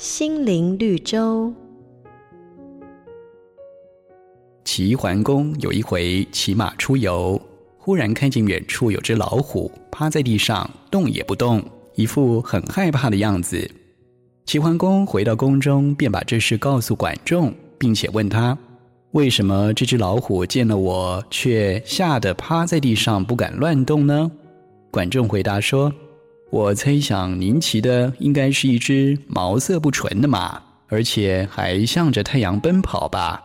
心灵绿洲。齐桓公有一回骑马出游，忽然看见远处有只老虎趴在地上，动也不动，一副很害怕的样子。齐桓公回到宫中，便把这事告诉管仲，并且问他。为什么这只老虎见了我，却吓得趴在地上，不敢乱动呢？管仲回答说：“我猜想您骑的应该是一只毛色不纯的马，而且还向着太阳奔跑吧？”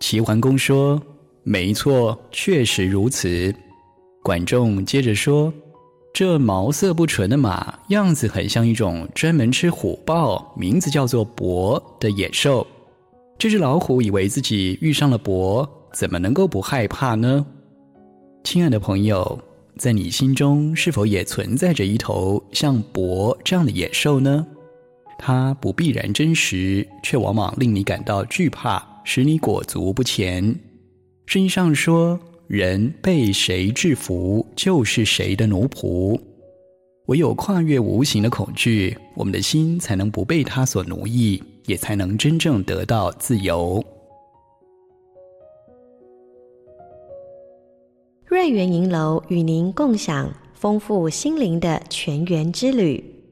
齐桓公说：“没错，确实如此。”管仲接着说：“这毛色不纯的马，样子很像一种专门吃虎豹，名字叫做伯的野兽。”这只老虎以为自己遇上了伯，怎么能够不害怕呢？亲爱的朋友，在你心中是否也存在着一头像伯这样的野兽呢？它不必然真实，却往往令你感到惧怕，使你裹足不前。圣经上说：“人被谁制服，就是谁的奴仆。”唯有跨越无形的恐惧，我们的心才能不被它所奴役。也才能真正得到自由。瑞圆银楼与您共享丰富心灵的全员之旅。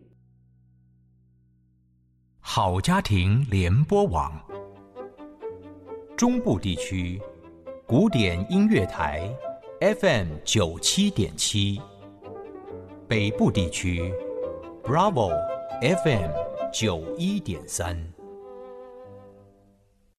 好家庭联播网，中部地区古典音乐台 FM 九七点七，北部地区 Bravo FM 九一点三。